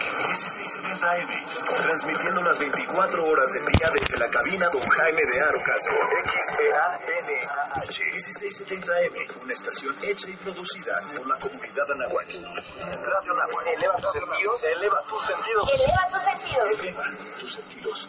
Anáhuac, 1670M, transmitiendo las 24 horas del día desde la cabina Don Jaime de Arocaso, XEANAH, 1670M, una estación hecha y producida por la comunidad Anáhuac. Radio Anáhuac, eleva tus sentidos, eleva tus sentidos, Eleva tus sentidos. eleva tus sentidos.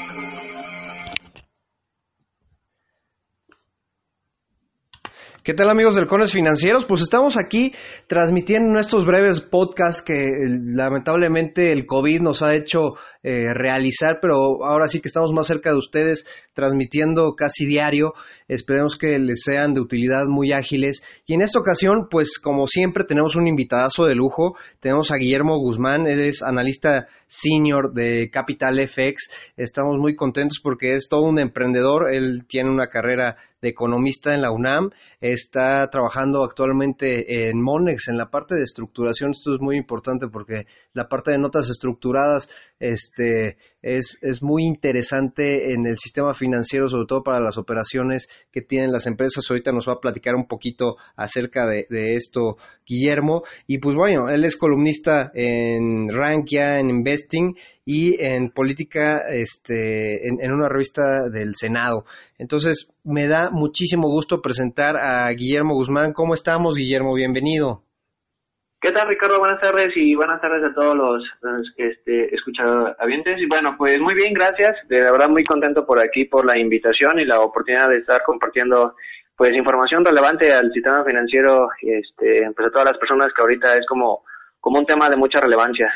¿Qué tal amigos del Cones Financieros? Pues estamos aquí transmitiendo nuestros breves podcasts que eh, lamentablemente el COVID nos ha hecho eh, realizar, pero ahora sí que estamos más cerca de ustedes transmitiendo casi diario. Esperemos que les sean de utilidad muy ágiles. Y en esta ocasión, pues como siempre, tenemos un invitadazo de lujo. Tenemos a Guillermo Guzmán, él es analista senior de Capital FX. Estamos muy contentos porque es todo un emprendedor. Él tiene una carrera de economista en la UNAM, está trabajando actualmente en Monex, en la parte de estructuración. Esto es muy importante porque la parte de notas estructuradas este, es, es muy interesante en el sistema financiero, sobre todo para las operaciones que tienen las empresas. Ahorita nos va a platicar un poquito acerca de, de esto Guillermo. Y pues bueno, él es columnista en Rankia, en Investing y en política este, en, en una revista del Senado. Entonces, me da muchísimo gusto presentar a Guillermo Guzmán. ¿Cómo estamos, Guillermo? Bienvenido. ¿Qué tal, Ricardo? Buenas tardes y buenas tardes a todos los, los este. Y bueno, pues muy bien, gracias. De verdad muy contento por aquí, por la invitación y la oportunidad de estar compartiendo pues información relevante al sistema financiero, este, pues a todas las personas que ahorita es como, como un tema de mucha relevancia.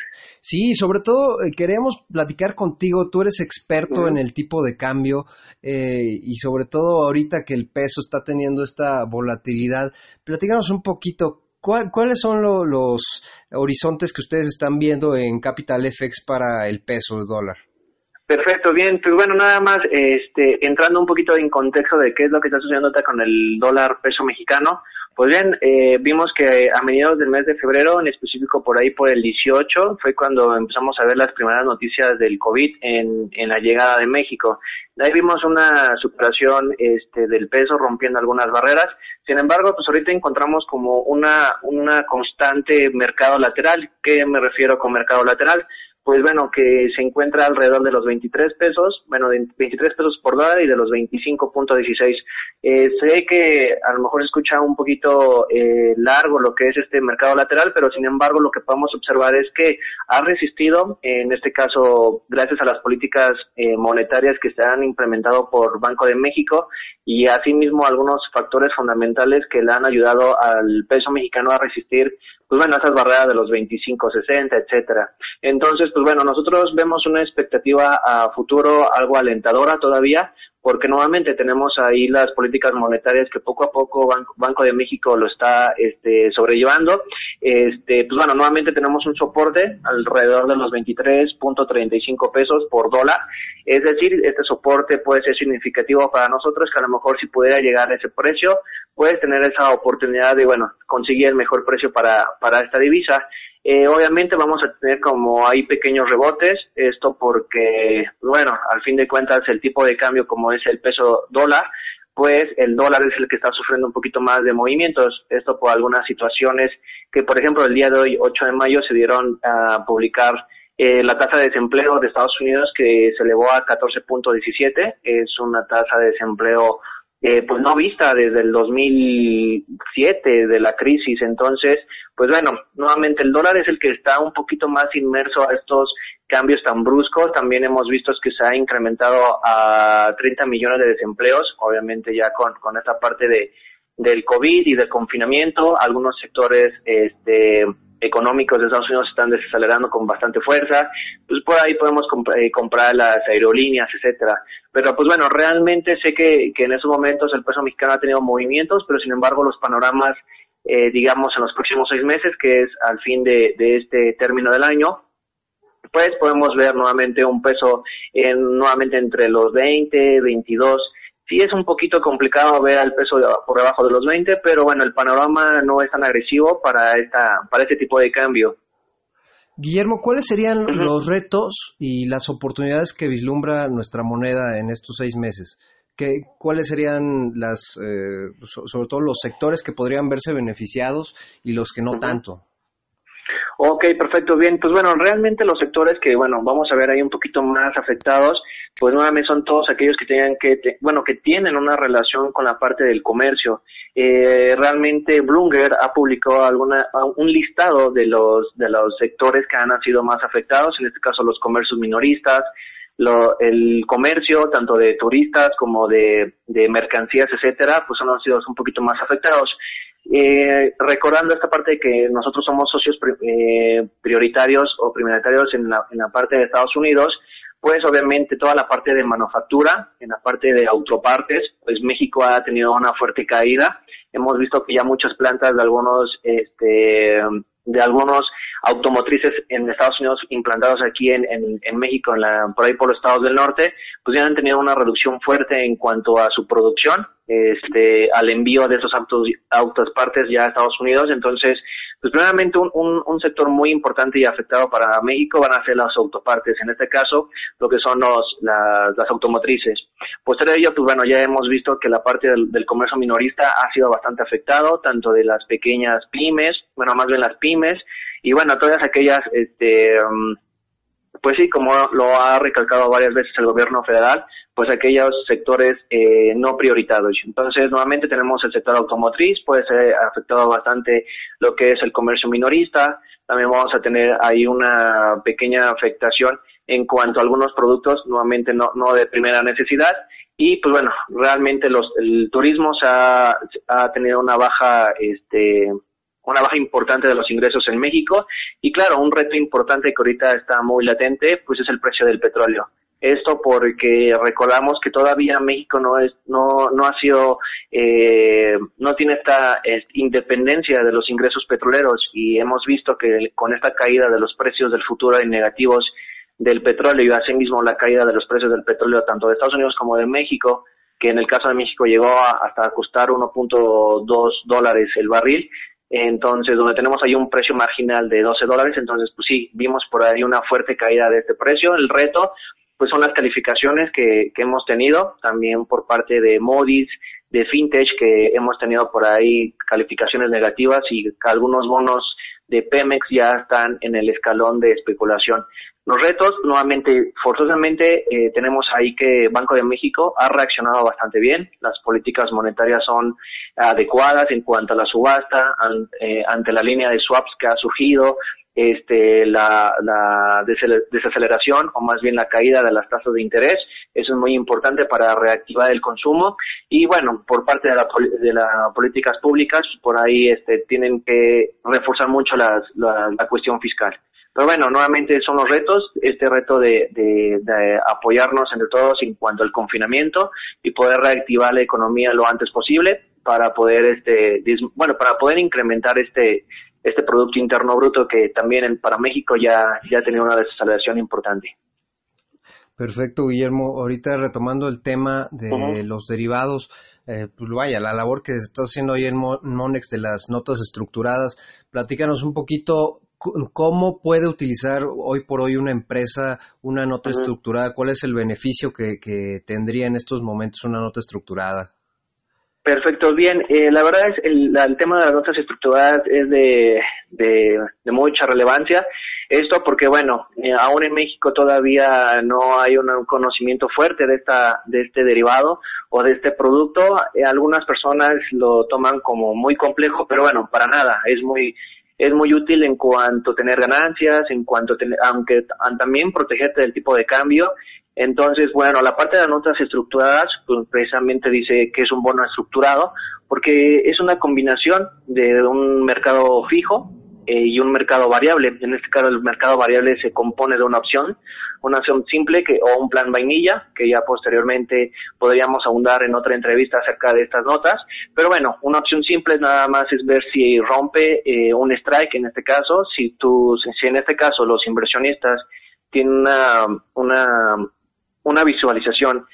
Sí, sobre todo eh, queremos platicar contigo. Tú eres experto en el tipo de cambio eh, y sobre todo ahorita que el peso está teniendo esta volatilidad. Platícanos un poquito. ¿cuál- ¿Cuáles son lo- los horizontes que ustedes están viendo en Capital FX para el peso, el dólar? Perfecto, bien, pues bueno, nada más este, entrando un poquito en contexto de qué es lo que está sucediendo con el dólar peso mexicano, pues bien, eh, vimos que a mediados del mes de febrero, en específico por ahí por el 18, fue cuando empezamos a ver las primeras noticias del COVID en, en la llegada de México. De ahí vimos una superación este, del peso rompiendo algunas barreras. Sin embargo, pues ahorita encontramos como una, una constante mercado lateral. ¿Qué me refiero con mercado lateral? Pues bueno, que se encuentra alrededor de los 23 pesos, bueno, de 23 pesos por dólar y de los 25.16. Eh, sé que a lo mejor se escucha un poquito eh, largo lo que es este mercado lateral, pero sin embargo lo que podemos observar es que ha resistido, en este caso, gracias a las políticas eh, monetarias que se han implementado por Banco de México y asimismo algunos factores fundamentales que le han ayudado al peso mexicano a resistir pues bueno, esas barreras de los 25, 60, etcétera. Entonces, pues bueno, nosotros vemos una expectativa a futuro algo alentadora todavía, porque nuevamente tenemos ahí las políticas monetarias que poco a poco Banco, de México lo está este, sobrellevando. Este, pues bueno, nuevamente tenemos un soporte alrededor de los 23.35 pesos por dólar. Es decir, este soporte puede ser significativo para nosotros, que a lo mejor si pudiera llegar a ese precio, puedes tener esa oportunidad de, bueno, conseguir el mejor precio para, para esta divisa. Eh, obviamente vamos a tener como ahí pequeños rebotes, esto porque, bueno, al fin de cuentas el tipo de cambio como es el peso dólar, pues el dólar es el que está sufriendo un poquito más de movimientos, esto por algunas situaciones que, por ejemplo, el día de hoy, 8 de mayo, se dieron a publicar eh, la tasa de desempleo de Estados Unidos que se elevó a 14.17, es una tasa de desempleo eh, pues no vista desde el 2007 de la crisis. Entonces, pues bueno, nuevamente el dólar es el que está un poquito más inmerso a estos cambios tan bruscos. También hemos visto que se ha incrementado a 30 millones de desempleos, obviamente ya con, con esta parte de del COVID y del confinamiento. Algunos sectores este, económicos de Estados Unidos están desacelerando con bastante fuerza. Pues por ahí podemos comp eh, comprar las aerolíneas, etcétera. Pero pues bueno, realmente sé que, que en esos momentos el peso mexicano ha tenido movimientos, pero sin embargo los panoramas, eh, digamos, en los próximos seis meses, que es al fin de, de este término del año, pues podemos ver nuevamente un peso en, nuevamente entre los 20, 22 sí es un poquito complicado ver al peso por debajo de los 20, pero bueno, el panorama no es tan agresivo para esta para este tipo de cambio. Guillermo, ¿cuáles serían los retos y las oportunidades que vislumbra nuestra moneda en estos seis meses? ¿Qué, ¿Cuáles serían las, eh, sobre todo los sectores que podrían verse beneficiados y los que no tanto? Ok, perfecto, bien. Pues bueno, realmente los sectores que, bueno, vamos a ver ahí un poquito más afectados, pues nuevamente son todos aquellos que tengan que, bueno, que tienen una relación con la parte del comercio. Eh, realmente Bloomberg ha publicado alguna, un listado de los, de los sectores que han sido más afectados, en este caso los comercios minoristas, lo, el comercio, tanto de turistas como de, de mercancías, etcétera, pues han sido un poquito más afectados. Eh, recordando esta parte de que nosotros somos socios eh, prioritarios o prioritarios en la, en la parte de Estados Unidos, pues obviamente toda la parte de manufactura, en la parte de autopartes, pues México ha tenido una fuerte caída. Hemos visto que ya muchas plantas de algunos, este, de algunos automotrices en Estados Unidos implantados aquí en, en, México, en la, por ahí por los estados del norte, pues ya han tenido una reducción fuerte en cuanto a su producción, este, al envío de esos autos, autos partes ya a Estados Unidos. Entonces, pues primeramente un, un, sector muy importante y afectado para México van a ser las autopartes, en este caso lo que son los, las, las automotrices. Posterior a ello, pues bueno, ya hemos visto que la parte del, del, comercio minorista ha sido bastante afectado, tanto de las pequeñas pymes, bueno, más bien las pymes, y bueno, todas aquellas, este, um, pues sí, como lo ha recalcado varias veces el gobierno federal, pues aquellos sectores eh, no prioritarios. Entonces, nuevamente tenemos el sector automotriz, puede ser afectado bastante lo que es el comercio minorista, también vamos a tener ahí una pequeña afectación en cuanto a algunos productos, nuevamente no, no de primera necesidad, y pues bueno, realmente los, el turismo se ha, ha tenido una baja, este, una baja importante de los ingresos en México y claro, un reto importante que ahorita está muy latente, pues es el precio del petróleo. Esto porque recordamos que todavía México no es, no, no ha sido, eh, no tiene esta independencia de los ingresos petroleros y hemos visto que con esta caída de los precios del futuro y negativos del petróleo y asimismo la caída de los precios del petróleo tanto de Estados Unidos como de México, que en el caso de México llegó hasta costar 1.2 dólares el barril, entonces donde tenemos ahí un precio marginal de 12 dólares, entonces pues sí, vimos por ahí una fuerte caída de este precio. El reto pues son las calificaciones que, que hemos tenido, también por parte de Modis, de Fintech, que hemos tenido por ahí calificaciones negativas y algunos bonos de Pemex ya están en el escalón de especulación. Los retos, nuevamente, forzosamente, eh, tenemos ahí que Banco de México ha reaccionado bastante bien. Las políticas monetarias son adecuadas en cuanto a la subasta, eh, ante la línea de swaps que ha surgido, este, la, la desaceleración o más bien la caída de las tasas de interés. Eso es muy importante para reactivar el consumo. Y bueno, por parte de, la, de las políticas públicas, por ahí este, tienen que reforzar mucho la, la cuestión fiscal. Pero bueno, nuevamente son los retos, este reto de, de, apoyarnos entre todos en cuanto al confinamiento y poder reactivar la economía lo antes posible para poder este bueno para poder incrementar este este producto interno bruto que también para México ya ya ha tenido una desaceleración importante. Perfecto, Guillermo. Ahorita retomando el tema de los derivados, eh, pues vaya, la labor que está haciendo hoy en Monex de las notas estructuradas, platícanos un poquito ¿Cómo puede utilizar hoy por hoy una empresa una nota estructurada? ¿Cuál es el beneficio que, tendría en estos momentos una nota estructurada? Perfecto, bien. Eh, la verdad es el, el tema de las notas estructuradas es de, de, mucha relevancia. Esto porque, bueno, eh, aún en México todavía no hay un conocimiento fuerte de, esta, de este derivado o de este producto. Eh, algunas personas lo toman como muy complejo, pero bueno, para nada. Es muy es muy útil en cuanto a tener ganancias, en cuanto a tener, aunque también protegerte del tipo de cambio. Entonces, bueno, la parte de las notas estructuradas, pues precisamente dice que es un bono estructurado, porque es una combinación de un mercado fijo eh, y un mercado variable. En este caso, el mercado variable se compone de una opción, una opción simple que, o un plan vainilla, que ya posteriormente podríamos abundar en otra entrevista acerca de estas notas. Pero bueno, una opción simple nada más es ver si rompe eh, un strike, en este caso, si, tú, si en este caso los inversionistas tienen una, una, una visualización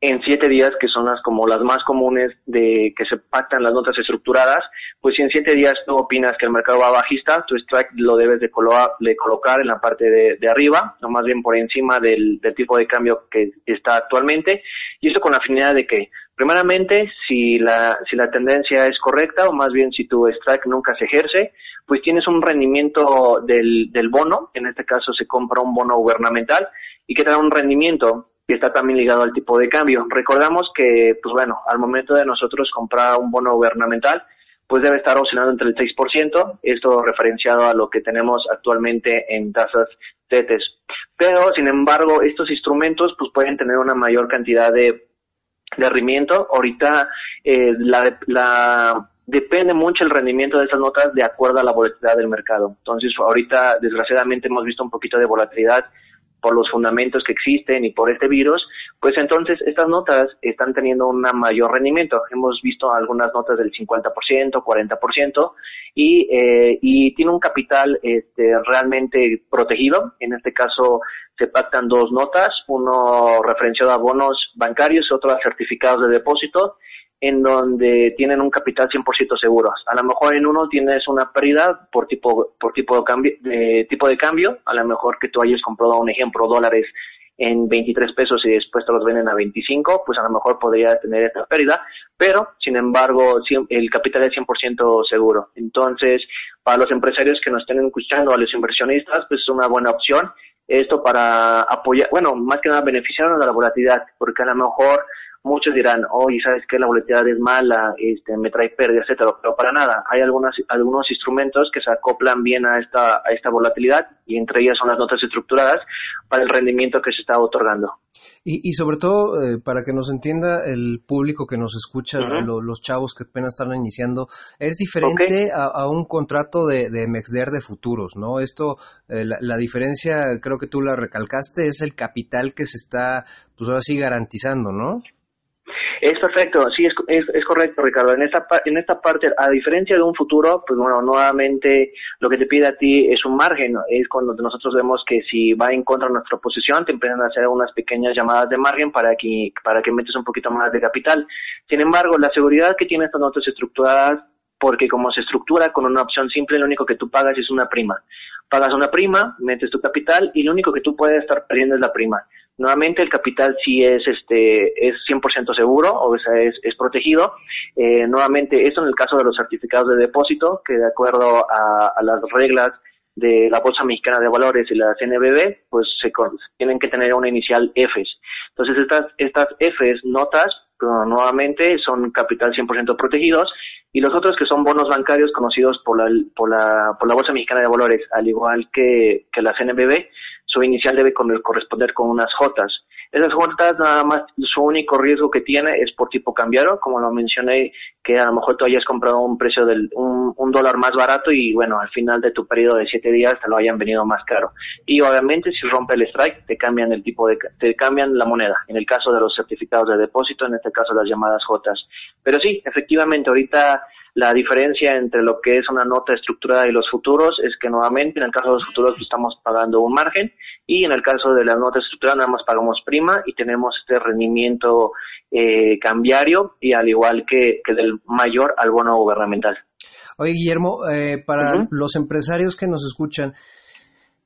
en siete días, que son las como las más comunes de que se pactan las notas estructuradas, pues si en siete días tú opinas que el mercado va bajista, tu strike lo debes de, colocar en la parte de, arriba, o más bien por encima del, tipo de cambio que está actualmente, y eso con la finalidad de que, primeramente, si la, si la tendencia es correcta, o más bien si tu strike nunca se ejerce, pues tienes un rendimiento del, del bono, en este caso se compra un bono gubernamental, y que te da un rendimiento y está también ligado al tipo de cambio. Recordamos que, pues bueno, al momento de nosotros comprar un bono gubernamental, pues debe estar oscilando entre el 6%, esto referenciado a lo que tenemos actualmente en tasas TETES. Pero, sin embargo, estos instrumentos pues pueden tener una mayor cantidad de, de rendimiento. Ahorita eh, la, depende mucho el rendimiento de estas notas de acuerdo a la volatilidad del mercado. Entonces, ahorita, desgraciadamente, hemos visto un poquito de volatilidad por los fundamentos que existen y por este virus, pues entonces estas notas están teniendo un mayor rendimiento. Hemos visto algunas notas del 50%, 40% y, eh, y tiene un capital este, realmente protegido. En este caso se pactan dos notas, uno referenciado a bonos bancarios, otro a certificados de depósito en donde tienen un capital 100% seguro. A lo mejor en uno tienes una pérdida por tipo por tipo de cambio, tipo de cambio, a lo mejor que tú hayas comprado un ejemplo dólares en 23 pesos y después te los venden a 25, pues a lo mejor podría tener esta pérdida, pero sin embargo el capital es 100% seguro. Entonces, para los empresarios que nos estén escuchando, a los inversionistas, pues es una buena opción esto para apoyar, bueno, más que nada beneficiarnos de la volatilidad, porque a lo mejor muchos dirán, oye, ¿sabes qué? La volatilidad es mala, este, me trae pérdidas, etcétera, pero para nada. Hay algunas, algunos instrumentos que se acoplan bien a esta, a esta volatilidad y entre ellas son las notas estructuradas para el rendimiento que se está otorgando. Y, y sobre todo, eh, para que nos entienda el público que nos escucha, los chavos que apenas están iniciando, es diferente a, un contrato de, de MEXDER de futuros, ¿no? Esto, eh, la, la, diferencia, creo que tú la recalcaste, es el capital que se está, pues ahora sí, garantizando, ¿no? Es perfecto, sí, es, es, correcto, Ricardo. En esta, en esta parte, a diferencia de un futuro, pues bueno, nuevamente lo que te pide a ti es un margen. Es cuando nosotros vemos que si va en contra de nuestra posición, te empiezan a hacer unas pequeñas llamadas de margen para que, para que metes un poquito más de capital. Sin embargo, la seguridad que tienen estas notas estructuradas, porque como se estructura con una opción simple, lo único que tú pagas es una prima. Pagas una prima, metes tu capital y lo único que tú puedes estar perdiendo es la prima. Nuevamente el capital sí es este es 100% seguro o sea, es, es protegido. Eh, nuevamente esto en el caso de los certificados de depósito que de acuerdo a, las reglas de la Bolsa Mexicana de Valores y la CNBB, pues se tienen que tener una inicial Fs. Entonces estas estas Fs notas nuevamente son capital 100% protegidos y los otros que son bonos bancarios conocidos por la, por la, por la Bolsa Mexicana de Valores, al igual que, que la CNBB, su inicial debe corresponder con unas Jotas. Esas Jotas nada más su único riesgo que tiene es por tipo cambiario, como lo mencioné, que a lo mejor tú hayas comprado un precio del un, un dólar más barato y bueno, al final de tu periodo de siete días te lo hayan venido más caro. Y obviamente si rompe el strike te cambian el tipo de te cambian la moneda. En el caso de los certificados de depósito, en este caso las llamadas Jotas. Pero sí, efectivamente ahorita la diferencia entre lo que es una nota estructurada y los futuros es que nuevamente en el caso de los futuros estamos pagando un margen y en el caso de la nota estructurada nada más pagamos prima y tenemos este rendimiento eh, cambiario y al igual que, del mayor al bono gubernamental. Oye, Guillermo, eh, para los empresarios que nos escuchan,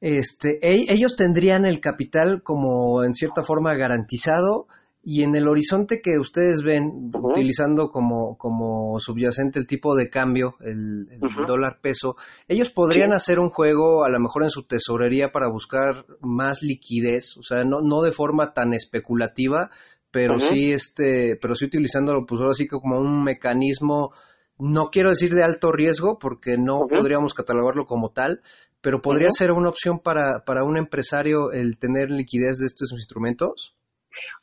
este, ellos tendrían el capital como en cierta forma garantizado y en el horizonte que ustedes ven, utilizando como, como subyacente el tipo de cambio, el, dólar peso, ellos podrían hacer un juego a lo mejor en su tesorería para buscar más liquidez, o sea, no, no de forma tan especulativa, pero sí este, pero sí utilizándolo pues ahora sí como un mecanismo, no quiero decir de alto riesgo, porque no podríamos catalogarlo como tal, pero podría ser una opción para, para un empresario el tener liquidez de estos instrumentos.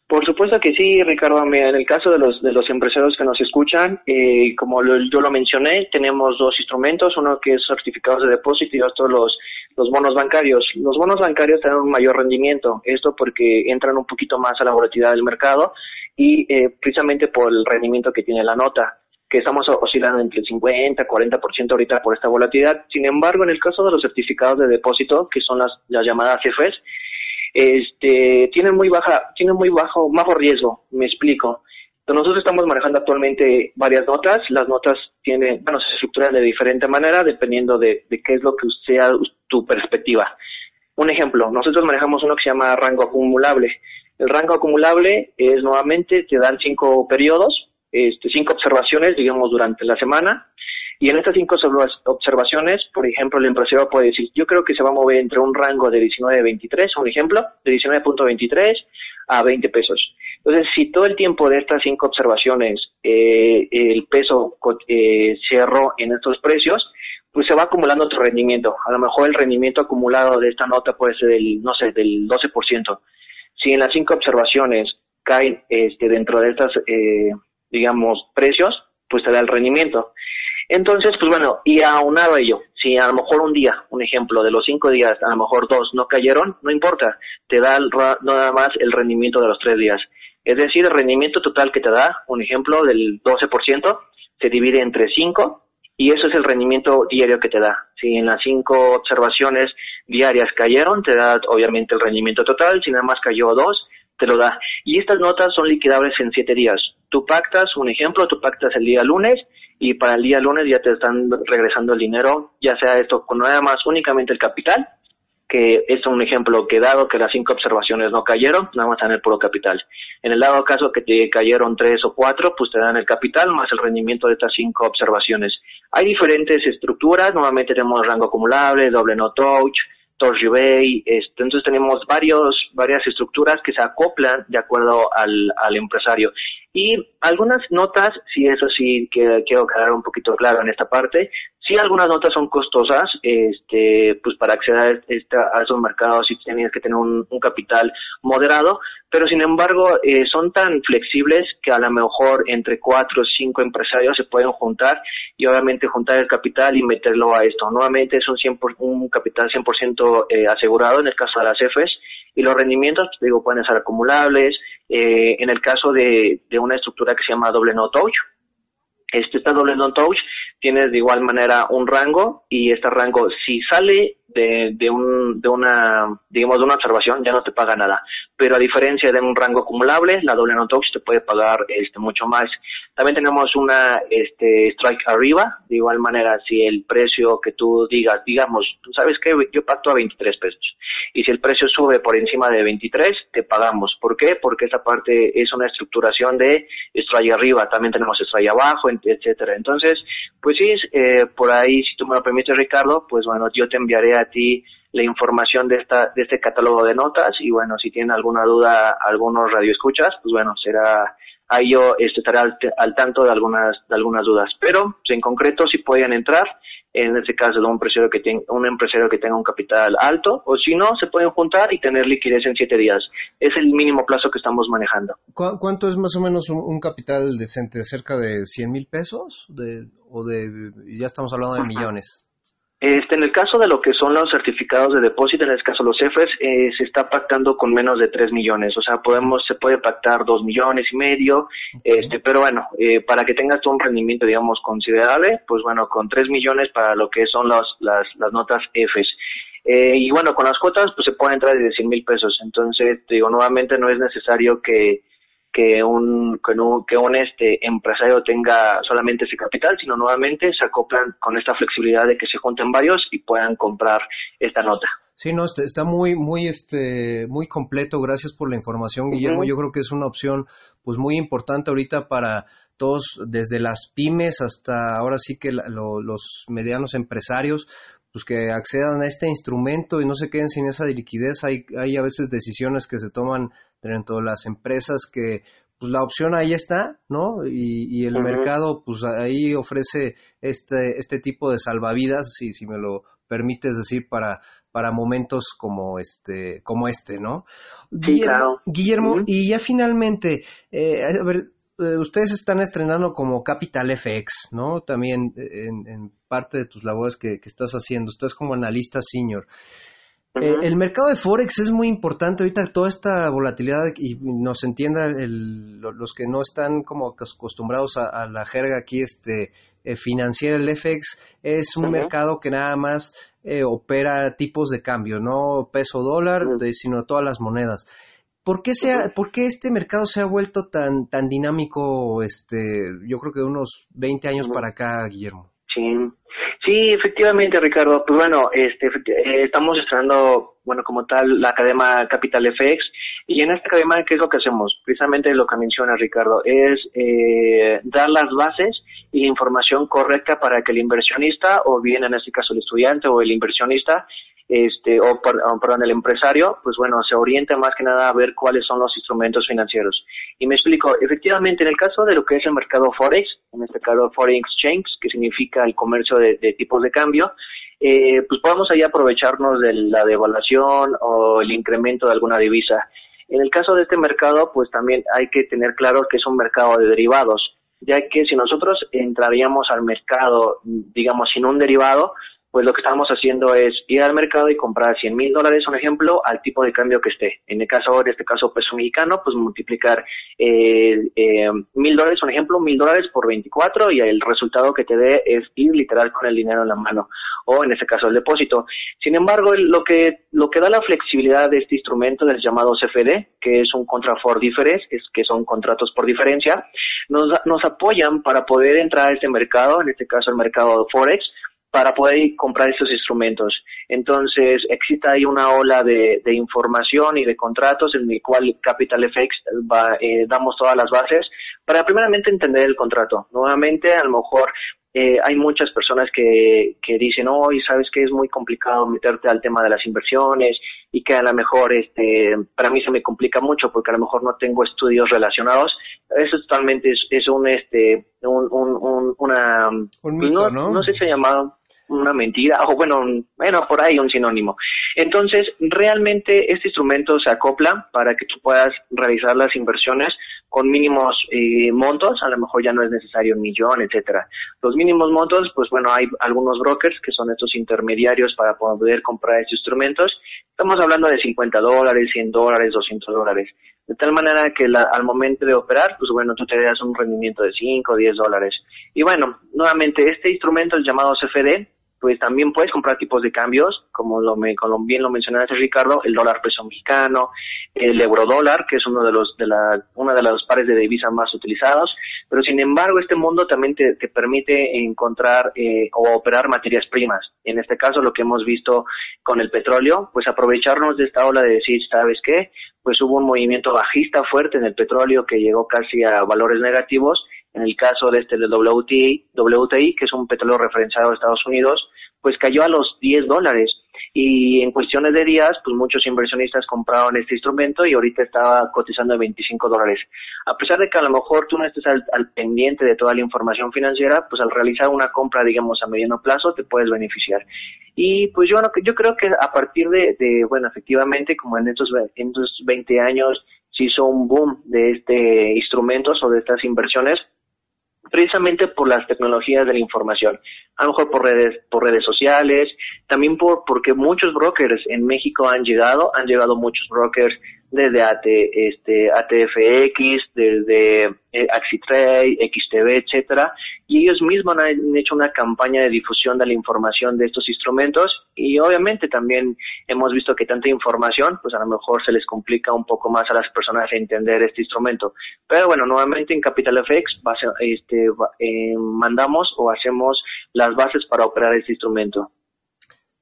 Por supuesto que sí, Ricardo. En el caso de los, de los empresarios que nos escuchan, eh, como yo lo mencioné, tenemos dos instrumentos, uno que es certificados de depósito y otro los, los bonos bancarios. Los bonos bancarios tienen un mayor rendimiento, esto porque entran un poquito más a la volatilidad del mercado y eh, precisamente por el rendimiento que tiene la nota que estamos oscilando entre el 50 y 40% ahorita por esta volatilidad. Sin embargo, en el caso de los certificados de depósito, que son las, las llamadas CFEs, este, tienen muy baja, tienen muy bajo, bajo riesgo, me explico. Nosotros estamos manejando actualmente varias notas, las notas tienen, bueno, se estructuran de diferente manera dependiendo de, qué es lo que sea tu perspectiva. Un ejemplo, nosotros manejamos uno que se llama rango acumulable. El rango acumulable es nuevamente, te dan cinco periodos, este, cinco observaciones, digamos, durante la semana. Y en estas cinco observaciones, por ejemplo, el empresario puede decir, yo creo que se va a mover entre un rango de 19.23, un ejemplo, de 19.23 a 20 pesos. Entonces, si todo el tiempo de estas cinco observaciones eh, el peso eh, cerró en estos precios, pues se va acumulando otro rendimiento. A lo mejor el rendimiento acumulado de esta nota puede ser del, no sé, del 12%. Si en las cinco observaciones caen este, dentro de estas, eh, digamos, precios, pues te da el rendimiento. Entonces, pues bueno, y aunado a ello, si a lo mejor un día, un ejemplo, de los cinco días, a lo mejor dos no cayeron, no importa, te da nada más el rendimiento de los tres días. Es decir, el rendimiento total que te da, un ejemplo, del 12%, se divide entre cinco y eso es el rendimiento diario que te da. Si en las cinco observaciones diarias cayeron, te da obviamente el rendimiento total, si nada más cayó dos, te lo da. Y estas notas son liquidables en siete días. Tú pactas, un ejemplo, tú pactas el día lunes y para el día lunes ya te están regresando el dinero, ya sea esto con nada más únicamente el capital, que es un ejemplo que dado que las cinco observaciones no cayeron, nada más dan el puro capital. En el dado caso que te cayeron tres o cuatro, pues te dan el capital más el rendimiento de estas cinco observaciones. Hay diferentes estructuras, normalmente tenemos rango acumulable, doble no touch, Torch Bay, este, entonces tenemos varios, varias estructuras que se acoplan de acuerdo al, empresario. Y algunas notas, sí, eso sí que quiero quedar un poquito claro en esta parte, sí algunas notas son costosas, este, pues para acceder a, esos mercados sí tienes que tener un, capital moderado, pero sin embargo eh, son tan flexibles que a lo mejor entre cuatro o cinco empresarios se pueden juntar y obviamente juntar el capital y meterlo a esto. Nuevamente es un, 100 un capital 100% eh, asegurado en el caso de las EFES y los rendimientos, pues, digo, pueden ser acumulables, eh, en el caso de, de, una estructura que se llama doble no touch, este, esta doble no touch tienes de igual manera un rango y este rango si sale de, de, un, de una, digamos, de una observación ya no te paga nada. Pero a diferencia de un rango acumulable, la doble no touch te puede pagar este, mucho más. También tenemos una este, strike arriba, de igual manera, si el precio que tú digas, digamos, ¿sabes qué? Yo pacto a 23 pesos. Y si el precio sube por encima de 23, te pagamos. ¿Por qué? Porque esta parte es una estructuración de strike arriba, también tenemos strike abajo, etcétera. Entonces, pues sí, eh, por ahí, si tú me lo permites, Ricardo, pues bueno, yo te enviaré a ti la información de esta de este catálogo de notas. Y bueno, si tienen alguna duda algunos radioescuchas, pues bueno, será ahí yo estaré al, tanto de algunas de algunas dudas, pero pues, en concreto si pueden entrar en este caso de un empresario que tenga un empresario que tenga un capital alto o si no se pueden juntar y tener liquidez en siete días. Es el mínimo plazo que estamos manejando. ¿cuánto es más o menos un, capital decente cerca de 100 mil pesos de, o de ya estamos hablando de millones este, en el caso de lo que son los certificados de depósito, en este caso los EFES, eh, se está pactando con menos de 3 millones, o sea, podemos, se puede pactar 2 millones y medio, este, pero bueno, eh, para que tengas un rendimiento, digamos, considerable, pues bueno, con 3 millones para lo que son las, las notas EFES. Eh, y bueno, con las cuotas, pues se puede entrar de 100 mil pesos, entonces, digo, nuevamente no es necesario que, que un, que un, que un este empresario tenga solamente ese capital, sino nuevamente se acoplan con esta flexibilidad de que se junten varios y puedan comprar esta nota. Sí, no, este, está muy, muy, este, muy completo. Gracias por la información, Guillermo. Yo creo que es una opción, pues, muy importante ahorita para todos, desde las pymes hasta ahora sí que los medianos empresarios, pues que accedan a este instrumento y no se queden sin esa liquidez. Hay, hay a veces decisiones que se toman dentro de las empresas que pues la opción ahí está, ¿no? Y, el mercado pues ahí ofrece este, este tipo de salvavidas, si, si me lo permites decir, para, para momentos como este, como este, ¿no? Guillermo, Guillermo y ya finalmente, eh, a ver, eh, ustedes están estrenando como Capital FX, ¿no? También en, parte de tus labores que, que, estás haciendo, estás como analista senior. Eh, el mercado de Forex es muy importante ahorita, toda esta volatilidad y nos entienda los que no están como acostumbrados a, la jerga aquí este, eh, financiera, el FX es un mercado que nada más eh, opera tipos de cambio, no peso dólar, sino todas las monedas. ¿Por qué, sea, ¿Por qué este mercado se ha vuelto tan, tan dinámico, este, yo creo que de unos 20 años para acá, Guillermo? Sí, sí, efectivamente, Ricardo. Pues bueno, este, eh, estamos estrenando, bueno, como tal, la Academia Capital FX. Y en esta academia, ¿qué es lo que hacemos? Precisamente lo que menciona Ricardo, es eh, dar las bases y información correcta para que el inversionista, o bien en este caso el estudiante o el inversionista, este, o, perdón, el empresario, pues bueno, se orienta más que nada a ver cuáles son los instrumentos financieros. Y me explico, efectivamente, en el caso de lo que es el mercado Forex, en este caso Foreign Exchange, que significa el comercio de, tipos de cambio, eh, pues podemos ahí aprovecharnos de la devaluación o el incremento de alguna divisa. En el caso de este mercado, pues también hay que tener claro que es un mercado de derivados, ya que si nosotros entraríamos al mercado, digamos, sin un derivado, pues lo que estamos haciendo es ir al mercado y comprar 100 mil dólares, un ejemplo, al tipo de cambio que esté. En el caso, de este caso, peso mexicano, pues multiplicar eh, eh, mil dólares, un ejemplo, mil dólares por 24 y el resultado que te dé es ir literal con el dinero en la mano o en ese caso el depósito. Sin embargo, lo que, lo que da la flexibilidad de este instrumento es llamado CFD, que es un contract for difference, es, que son contratos por diferencia, nos, nos apoyan para poder entrar a este mercado, en este caso el mercado Forex, para poder comprar estos instrumentos. Entonces, existe ahí una ola de, información y de contratos en el cual Capital FX va, eh, damos todas las bases para primeramente entender el contrato. Nuevamente, a lo mejor eh, hay muchas personas que, que dicen, hoy sabes que es muy complicado meterte al tema de las inversiones y que a lo mejor este, para mí se me complica mucho porque a lo mejor no tengo estudios relacionados. Eso totalmente es, un, este, un, un, una, no, no, sé si se ha llamado una mentira, o bueno, bueno, por ahí un sinónimo. Entonces, realmente este instrumento se acopla para que tú puedas realizar las inversiones con mínimos eh, montos, a lo mejor ya no es necesario un millón, etcétera. Los mínimos montos, pues bueno, hay algunos brokers que son estos intermediarios para poder comprar estos instrumentos. Estamos hablando de 50 dólares, 100 dólares, 200 dólares. De tal manera que al momento de operar, pues bueno, tú te das un rendimiento de 5 o 10 dólares. Y bueno, nuevamente, este instrumento es llamado CFD, pues también puedes comprar tipos de cambios, como, lo me, bien lo mencionaste Ricardo, el dólar peso mexicano, el euro dólar, que es uno de los de la una de los pares de divisas más utilizados, pero sin embargo este mundo también te, te permite encontrar eh, o operar materias primas. En este caso lo que hemos visto con el petróleo, pues aprovecharnos de esta ola de decir, ¿sabes qué? Pues hubo un movimiento bajista fuerte en el petróleo que llegó casi a valores negativos en el caso de este del WTI, WTI, que es un petróleo referenciado a Estados Unidos, pues cayó a los 10 dólares. Y en cuestiones de días, pues muchos inversionistas compraron este instrumento y ahorita está cotizando a 25 dólares. A pesar de que a lo mejor tú no estés al, pendiente de toda la información financiera, pues al realizar una compra, digamos, a mediano plazo, te puedes beneficiar. Y pues yo, yo creo que a partir de, de bueno, efectivamente, como en estos, en estos 20 años se hizo un boom de este instrumentos o de estas inversiones, precisamente por las tecnologías de la información, a lo mejor por redes, por redes sociales, también por porque muchos brokers en México han llegado, han llegado muchos brokers desde AT, este, ATFX, desde eh, Axitrade, XTV, etcétera, y ellos mismos han hecho una campaña de difusión de la información de estos instrumentos y obviamente también hemos visto que tanta información, pues a lo mejor se les complica un poco más a las personas entender este instrumento. Pero bueno, nuevamente en Capital FX este, eh, mandamos o hacemos las bases para operar este instrumento.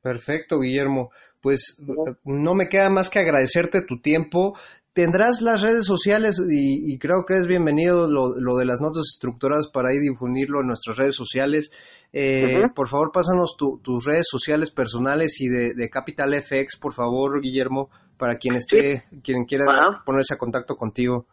Perfecto, Guillermo. Pues no me queda más que agradecerte tu tiempo. Tendrás las redes sociales y, creo que es bienvenido lo, de las notas estructuradas para ir difundirlo en nuestras redes sociales. Eh, por favor, pásanos tus redes sociales personales y de, Capital FX, por favor, Guillermo, para quien esté, quien quiera ponerse a contacto contigo.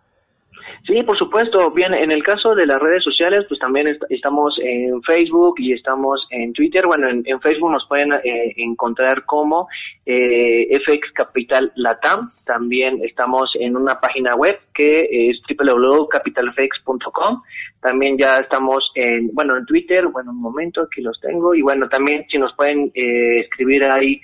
Sí, por supuesto. Bien, en el caso de las redes sociales, pues también estamos en Facebook y estamos en Twitter. Bueno, en, Facebook nos pueden eh, encontrar como eh, FX Capital Latam. También estamos en una página web que es www.capitalfx.com. También ya estamos en, bueno, en Twitter. Bueno, un momento, aquí los tengo. Y bueno, también si nos pueden eh, escribir ahí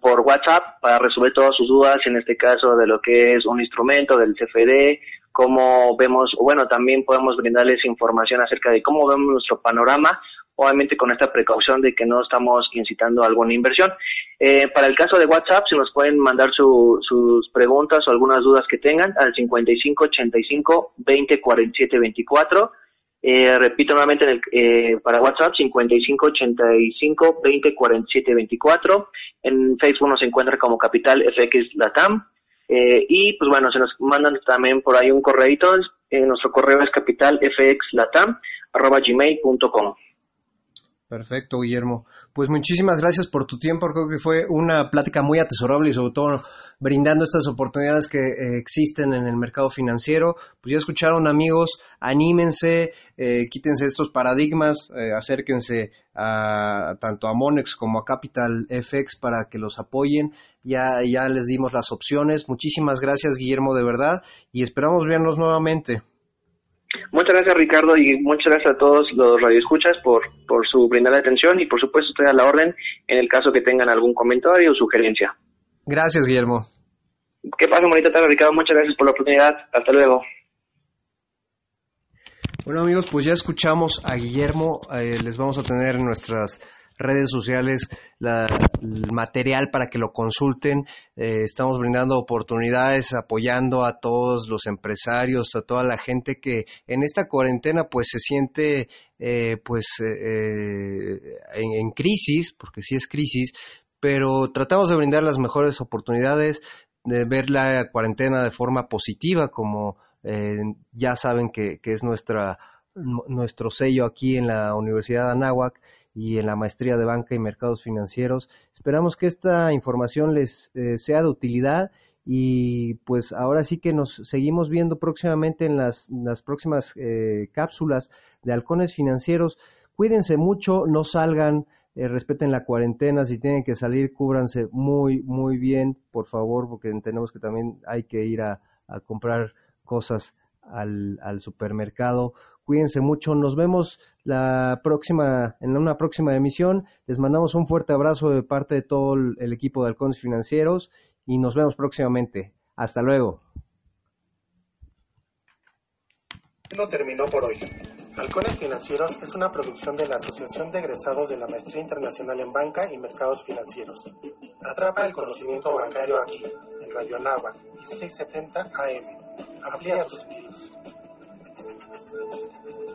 por WhatsApp para resolver todas sus dudas, en este caso de lo que es un instrumento del CFD, cómo vemos, bueno, también podemos brindarles información acerca de cómo vemos nuestro panorama obviamente con esta precaución de que no estamos incitando alguna inversión. Eh, para el caso de WhatsApp, se nos pueden mandar sus preguntas o algunas dudas que tengan al 5585 2047 24. Eh, repito nuevamente en el, eh, para WhatsApp 5585 2047 24. En Facebook nos encuentra como Capital FX Latam. Eh, y pues bueno, se nos mandan también por ahí un correito. En nuestro correo es capitalfxlatam.gmail.com. Perfecto, Guillermo. Pues muchísimas gracias por tu tiempo. Creo que fue una plática muy atesorable y sobre todo brindando estas oportunidades que eh, existen en el mercado financiero. Pues ya escucharon amigos, anímense, eh, quítense estos paradigmas, eh, acérquense a, tanto a Monex como a Capital FX para que los apoyen. Ya, ya les dimos las opciones. Muchísimas gracias, Guillermo, de verdad, y esperamos vernos nuevamente. Muchas gracias Ricardo y muchas gracias a todos los radioescuchas por, por su brindada atención y por supuesto estoy a la orden en el caso que tengan algún comentario o sugerencia. Gracias Guillermo. Que pasen bonita tarde Ricardo, muchas gracias por la oportunidad, hasta luego. Bueno amigos, pues ya escuchamos a Guillermo, eh, les vamos a tener en nuestras redes sociales el material para que lo consulten. Eh, estamos brindando oportunidades, apoyando a todos los empresarios, a toda la gente que en esta cuarentena pues se siente eh, pues eh, en, en crisis, porque sí es crisis, pero tratamos de brindar las mejores oportunidades, de ver la cuarentena de forma positiva, como ya saben que, que es nuestra nuestro sello aquí en la Universidad de Anáhuac y en la maestría de banca y mercados financieros. Esperamos que esta información les eh, sea de utilidad y pues ahora sí que nos seguimos viendo próximamente en las, las próximas eh, cápsulas de halcones financieros. Cuídense mucho, no salgan, eh, respeten la cuarentena, si tienen que salir, cúbranse muy, muy bien, por favor, porque entendemos que también hay que ir a, a comprar cosas al, al supermercado. Cuídense mucho. Nos vemos la próxima, en una próxima emisión. Les mandamos un fuerte abrazo de parte de todo el equipo de Halcones Financieros y nos vemos próximamente. Hasta luego. No terminó por hoy. Halcones Financieros es una producción de la Asociación de Egresados de la Maestría Internacional en Banca y Mercados Financieros. Atrapa el conocimiento bancario aquí, en Radio Nava, 1670 AM. Amplía tus sentidos. Thank you.